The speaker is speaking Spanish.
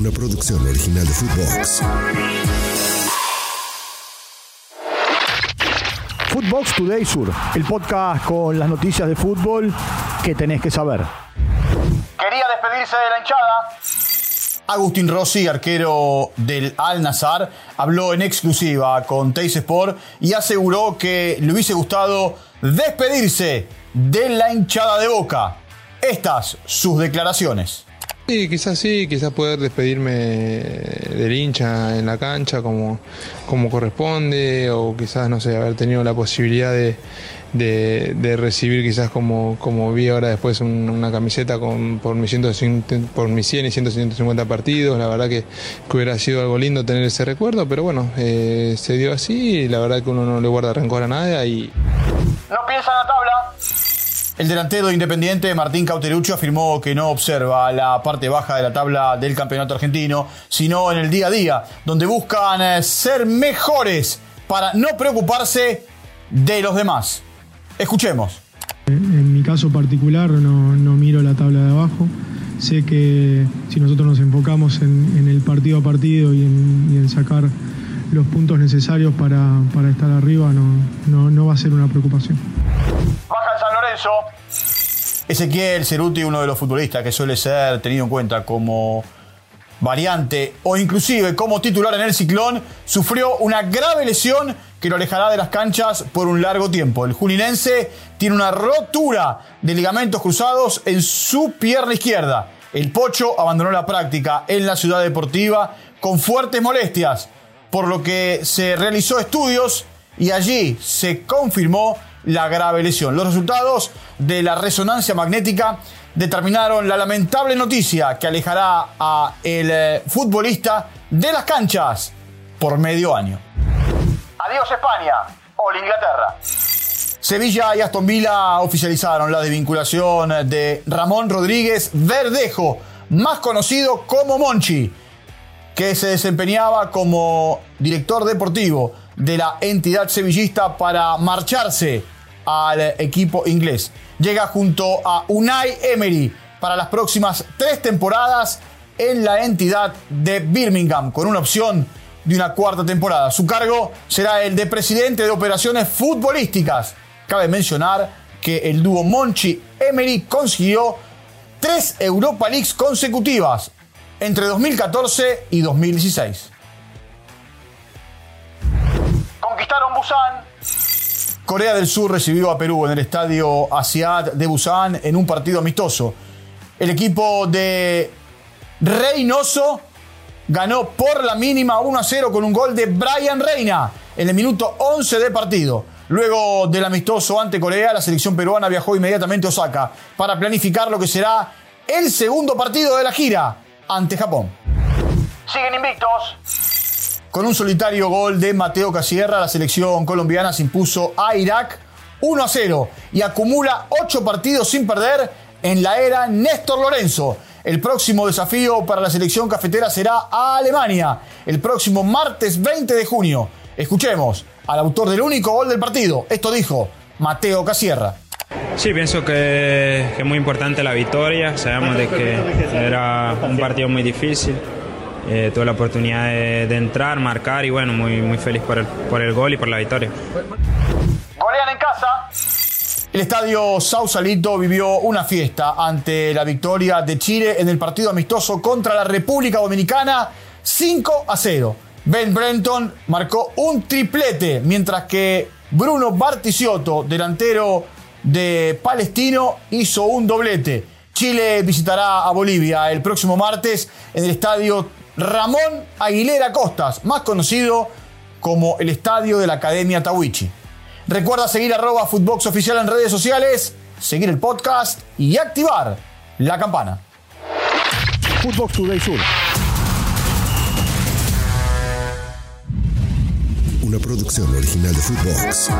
Una producción original de Footbox. Footbox Today Sur, el podcast con las noticias de fútbol que tenés que saber. Quería despedirse de la hinchada. Agustín Rossi, arquero del Al Nazar, habló en exclusiva con Teis Sport y aseguró que le hubiese gustado despedirse de la hinchada de Boca. Estas sus declaraciones. Sí, quizás sí, quizás poder despedirme del hincha en la cancha como, como corresponde, o quizás, no sé, haber tenido la posibilidad de, de, recibir quizás como, como vi ahora después una camiseta con, por, mis 150, por mis 100 y 150 partidos, la verdad que, hubiera sido algo lindo tener ese recuerdo, pero bueno, eh, se dio así y la verdad que uno no le guarda rencor a nadie y... No piensa en la tabla. El delantero independiente Martín Cauterucho afirmó que no observa la parte baja de la tabla del campeonato argentino, sino en el día a día, donde buscan eh, ser mejores para no preocuparse de los demás. Escuchemos. En mi caso particular no, miro la tabla de abajo. Sé que si nosotros nos enfocamos en, el partido a partido y en, sacar los puntos necesarios para, estar arriba, no, no va a ser una preocupación. Ezequiel Ceruti, uno de los futbolistas que suele ser tenido en cuenta como variante o inclusive como titular en el ciclón, sufrió una grave lesión que lo alejará de las canchas por un largo tiempo. El juninense tiene una rotura de ligamentos cruzados en su pierna izquierda. El Pocho abandonó la práctica en la ciudad deportiva con fuertes molestias, por lo que se realizó estudios y allí se confirmó la grave lesión. Los resultados de la resonancia magnética determinaron la lamentable noticia que alejará a el eh, futbolista de las canchas por medio año. Adiós España, hola Inglaterra. Sevilla y Aston Villa oficializaron la desvinculación de Ramón Rodríguez Verdejo, más conocido como Monchi, que se desempeñaba como director deportivo de la entidad sevillista para marcharse al equipo inglés. Llega junto a Unai Emery para las próximas tres temporadas en la entidad de Birmingham, con una opción de una cuarta temporada. Su cargo será el de presidente de operaciones futbolísticas. Cabe mencionar que el dúo Monchi Emery consiguió tres Europa Leagues consecutivas entre 2014 y 2016. Conquistaron Busan. Corea del Sur recibió a Perú en el estadio Asiad de Busan en un partido amistoso. El equipo de Reynoso ganó por la mínima 1 a 0 con un gol de Brian Reina en el minuto 11 de partido. Luego del amistoso ante Corea, la selección peruana viajó inmediatamente a Osaka para planificar lo que será el segundo partido de la gira ante Japón. Siguen invictos. Con un solitario gol de Mateo Casierra, la selección colombiana se impuso a Irak 1 a 0 y acumula 8 partidos sin perder en la era Néstor Lorenzo. El próximo desafío para la selección cafetera será a Alemania el próximo martes 20 de junio. Escuchemos al autor del único gol del partido. Esto dijo Mateo Casierra. Sí, pienso que, es muy importante la victoria. Sabemos de que era un partido muy difícil. Eh, tuve la oportunidad de, entrar, marcar y bueno, muy, muy feliz por el, por el gol y por la victoria. Golean en casa. El estadio Sausalito vivió una fiesta ante la victoria de Chile en el partido amistoso contra la República Dominicana 5 a 0. Ben Brenton marcó un triplete, mientras que Bruno Barticiotto, delantero de Palestino, hizo un doblete. Chile visitará a Bolivia el próximo martes en el estadio Ramón Aguilera Costas, más conocido como el estadio de la Academia Tawichi. Recuerda seguir arroba Footbox Oficial en redes sociales, seguir el podcast y activar la campana. Footbox Today Sur. Una producción original de Footbox.